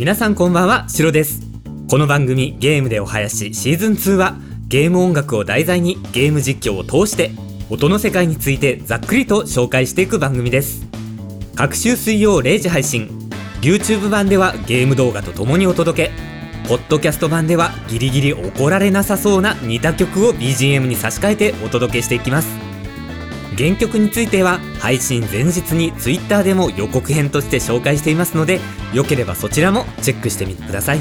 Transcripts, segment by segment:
皆さんこんばんはシロです。この番組ゲームでお囃子シーズン2はゲーム音楽を題材にゲーム実況を通して音の世界についてざっくりと紹介していく番組です。各週水曜0時配信。YouTube 版ではゲーム動画とともにお届け。ポッドキャスト版ではギリギリ怒られなさそうな似た曲を BGM に差し替えてお届けしていきます。原曲については配信前日に Twitter でも予告編として紹介していますのでよければそちらもチェックしてみてください。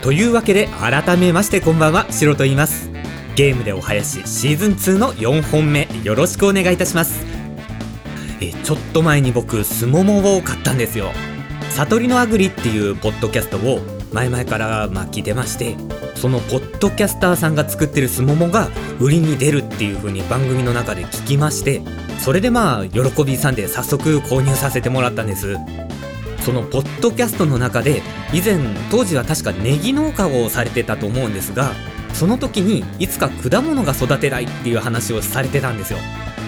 というわけで改めましてこんばんはシロと言いますゲームでお囃子シーズン2の4本目よろしくお願いいたします。えちょっと前に僕スモモを買ったんですよ。悟りのあぐりっていうポッドキャストを前々からまあ聞いてましてそのポッドキャスターさんが作ってるスモモが売りに出るっていう風に番組の中で聞きましてそれでまあ喜びさんで早速購入させてもらったんです。そのポッドキャストの中で以前当時は確かネギ農家をされてたと思うんですがその時にいつか果物が育てたいっていう話をされてたんですよ。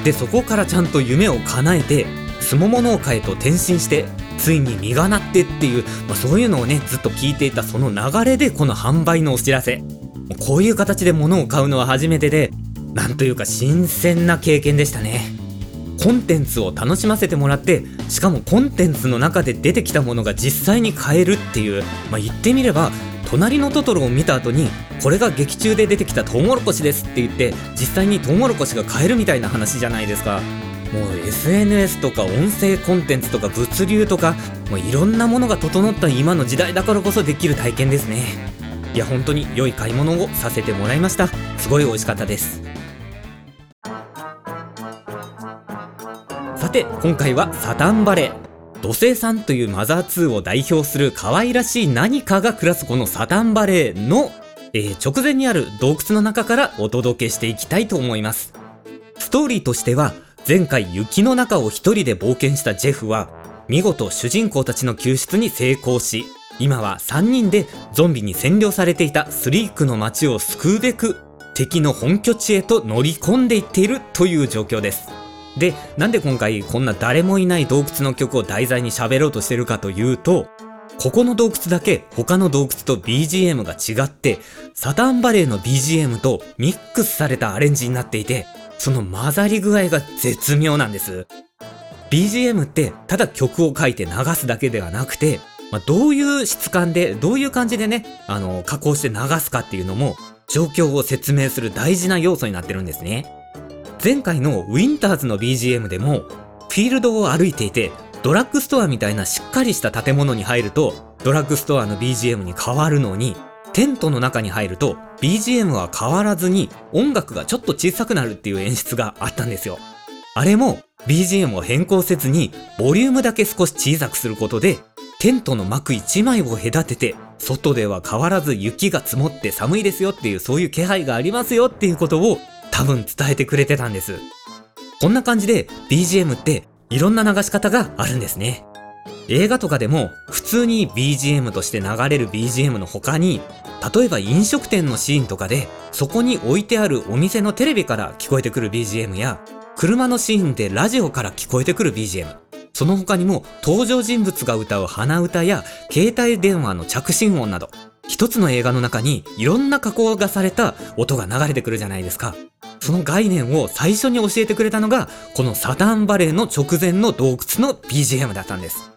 でそこからちゃんと夢を叶えてすもも農家へと転身してついに実がなってっていう、まあ、そういうのをねずっと聞いていたその流れでこの販売のお知らせ。こういう形で物を買うのは初めてでなんというか新鮮な経験でしたね。コンテンツを楽しませてもらってしかもコンテンツの中で出てきたものが実際に買えるっていう、まあ、言ってみれば隣のトトロを見た後にこれが劇中で出てきたトウモロコシですって言って実際にトウモロコシが買えるみたいな話じゃないですか。もう SNS とか音声コンテンツとか物流とかもういろんなものが整った今の時代だからこそできる体験ですね。いや本当に良い買い物をさせてもらいました。すごい美味しかったです。さて今回はサタンバレ。ー土星さんというマザー2を代表する可愛らしい何かが暮らすこのサタンバレーの、えー、直前にある洞窟の中からお届けしていきたいと思います。ストーリーとしては前回雪の中を一人で冒険したジェフは見事主人公たちの救出に成功し今は3人でゾンビに占領されていたスリークの街を救うべく敵の本拠地へと乗り込んでいっているという状況です。でなんで今回こんな誰もいない洞窟の曲を題材に喋ろうとしてるかというとここの洞窟だけ他の洞窟と BGM が違ってサタンバレーの BGM とミックスされたアレンジになっていてその混ざり具合が絶妙なんです。BGM ってただ曲を書いて流すだけではなくて、まあ、どういう質感で、どういう感じでね、あの、加工して流すかっていうのも、状況を説明する大事な要素になってるんですね。前回のウィンターズの BGM でも、フィールドを歩いていて、ドラッグストアみたいなしっかりした建物に入ると、ドラッグストアの BGM に変わるのに、テントの中に入ると BGM は変わらずに音楽がちょっと小さくなるっていう演出があったんですよ。あれも BGM を変更せずにボリュームだけ少し小さくすることでテントの幕1枚を隔てて外では変わらず雪が積もって寒いですよっていうそういう気配がありますよっていうことを多分伝えてくれてたんです。こんな感じで BGM っていろんな流し方があるんですね。映画とかでも普通に BGM として流れる BGM の他に例えば飲食店のシーンとかでそこに置いてあるお店のテレビから聞こえてくる BGM や車のシーンでラジオから聞こえてくる BGM その他にも登場人物が歌う鼻歌や携帯電話の着信音など一つの映画の中にいろんな加工がされた音が流れてくるじゃないですか。その概念を最初に教えてくれたのがこのサタンバレーの直前の洞窟の BGM だったんです、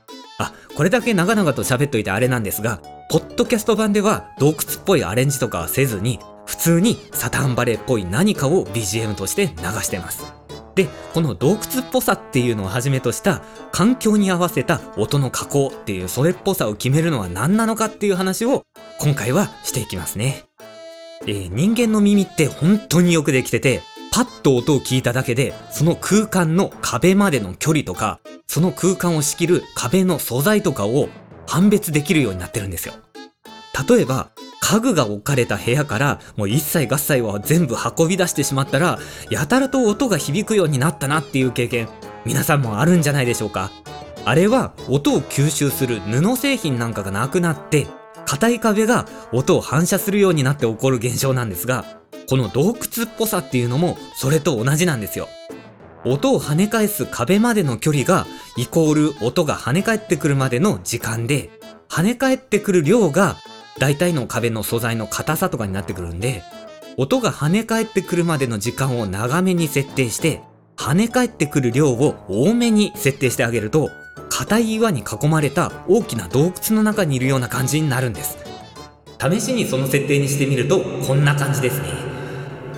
これだけ長々と喋っといてあれなんですが、ポッドキャスト版では洞窟っぽいアレンジとかはせずに、普通にサタンバレーっぽい何かを BGM として流してます。で、この洞窟っぽさっていうのをはじめとした環境に合わせた音の加工っていうそれっぽさを決めるのは何なのかっていう話を今回はしていきますね。えー、人間の耳って本当によくできてて、パッと音を聞いただけで、その空間の壁までの距離とか、その空間を仕切る壁の素材とかを判別できるようになってるんですよ。例えば、家具が置かれた部屋からもう一切合切は全部運び出してしまったら、やたらと音が響くようになったなっていう経験、皆さんもあるんじゃないでしょうか。あれは音を吸収する布製品なんかがなくなって、硬い壁が音を反射するようになって起こる現象なんですが、この洞窟っぽさっていうのもそれと同じなんですよ。音を跳ね返す壁までの距離がイコール音が跳ね返ってくるまでの時間で跳ね返ってくる量が大体の壁の素材の硬さとかになってくるんで、音が跳ね返ってくるまでの時間を長めに設定して、跳ね返ってくる量を多めに設定してあげると、硬い岩に囲まれた大きな洞窟の中にいるような感じになるんです。試しにその設定にしてみると、こんな感じですね。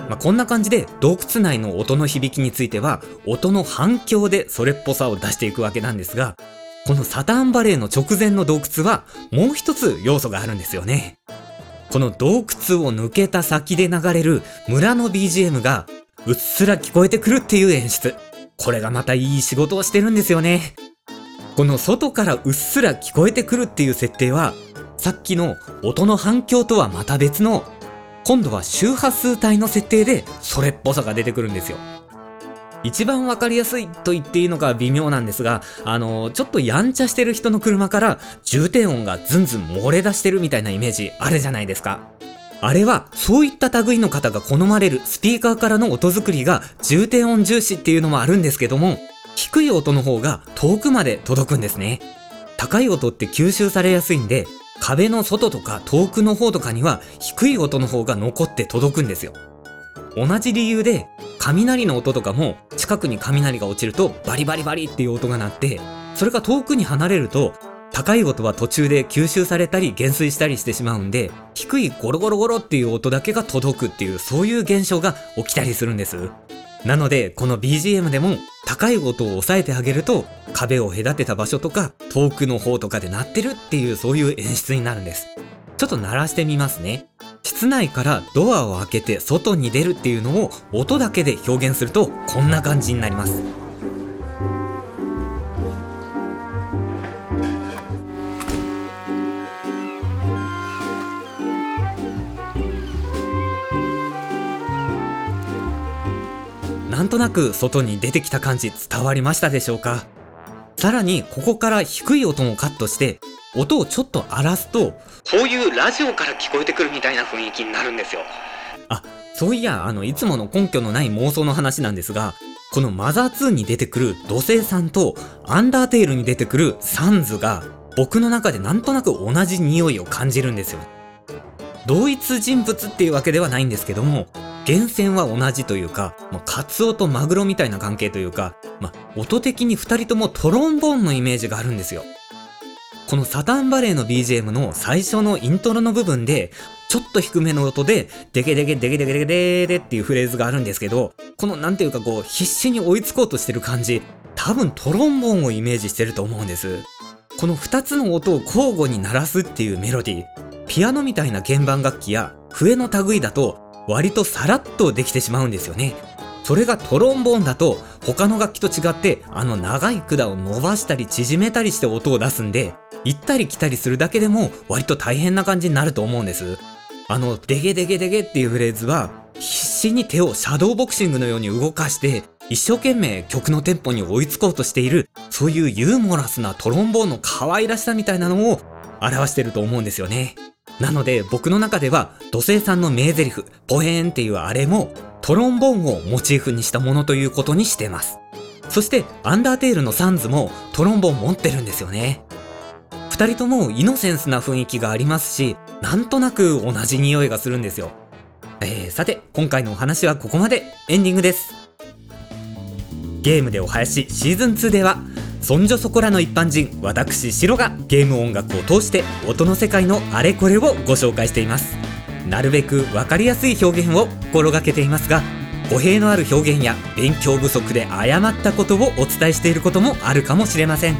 まあ、こんな感じで洞窟内の音の響きについては、音の反響でそれっぽさを出していくわけなんですが、このサターンバレーの直前の洞窟はもう一つ要素があるんですよね。この洞窟を抜けた先で流れる村の BGM がうっすら聞こえてくるっていう演出。これがまたいい仕事をしてるんですよね。この外からうっすら聞こえてくるっていう設定は、さっきの音の反響とはまた別の、今度は周波数帯の設定でそれっぽさが出てくるんですよ。一番わかりやすいと言っていいのか微妙なんですが、あの、ちょっとやんちゃしてる人の車から重低音がズンズン漏れ出してるみたいなイメージあるじゃないですか。あれは、そういった類の方が好まれるスピーカーからの音作りが重低音重視っていうのもあるんですけども、低い音の方が遠くまで届くんですね。高い音って吸収されやすいんで、壁の外とか遠くの方とかには低い音の方が残って届くんですよ。同じ理由で雷の音とかも近くに雷が落ちるとバリバリバリっていう音が鳴ってそれが遠くに離れると高い音は途中で吸収されたり減衰したりしてしまうんで低いゴロゴロゴロっていう音だけが届くっていうそういう現象が起きたりするんですなのでこの BGM でも高い音を抑えてあげると壁を隔てた場所とか遠くの方とかで鳴ってるっていうそういう演出になるんです。ちょっと鳴らしてみますね。室内からドアを開けて外に出るっていうのを音だけで表現するとこんな感じになります。なんとなく外に出てきた感じ伝わりましたでしょうか？さらにここから低い音もカットして音をちょっと荒らすとこういうラジオから聞こえてくるみたいな雰囲気になるんですよ。あそういやあのいつもの根拠のない妄想の話なんですがこのマザー2に出てくる土星さんとアンダーテールに出てくるサンズが僕の中でなんとなく同じ匂いを感じるんですよ。同一人物っていうわけではないんですけども源泉は同じというか、まあ、カツオとマグロみたいな関係というか、まあ、音的に2人ともトロンボーンのイメージがあるんですよこのサタンバレーの BGM の最初のイントロの部分で、ちょっと低めの音で、デケデケデケデケデケデケっていうフレーズがあるんですけど、このなんていうかこう、必死に追いつこうとしてる感じ、多分トロンボーンをイメージしてると思うんです。この2つの音を交互に鳴らすっていうメロディー、ピアノみたいな鍵盤楽器や笛の類だと割とさらっとできてしまうんですよね。それがトロンボーンだと他の楽器と違ってあの長い管を伸ばしたり縮めたりして音を出すんで行ったり来たりするだけでも割と大変な感じになると思うんです。あのデゲデゲデゲっていうフレーズは必死に手をシャドーボクシングのように動かして一生懸命曲のテンポに追いつこうとしているそういうユーモラスなトロンボーンの可愛らしさみたいなのを表してると思うんですよね。なので僕の中では土星さんの名台詞ポヘーンっていうあれもトロンボーンをモチーフにしたものということにしてます。そして、アンダーテールのサンズもトロンボーン持ってるんですよね。二人ともイノセンスな雰囲気がありますし、なんとなく同じ匂いがするんですよ。えー、さて、今回のお話はここまで。エンディングです。ゲームでお囃子シーズン2では、そんじょそこらの一般人、私、シロがゲーム音楽を通して音の世界のあれこれをご紹介しています。なるべく分かりやすい表現を心がけていますが語弊のある表現や勉強不足で誤ったことをお伝えしていることもあるかもしれません。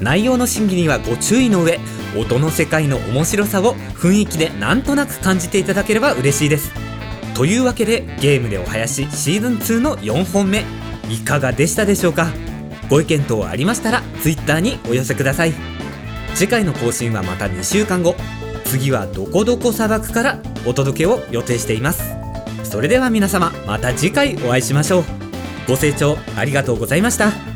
内容の審議にはご注意の上音の世界の面白さを雰囲気でなんとなく感じていただければ嬉しいです。というわけでゲームでお囃子シーズン2の4本目いかがでしたでしょうか？ご意見等ありましたら Twitter にお寄せください。次回の更新はまた2週間後。次はどこどこ砂漠からお届けを予定しています。それでは皆様また次回お会いしましょう。ご清聴ありがとうございました。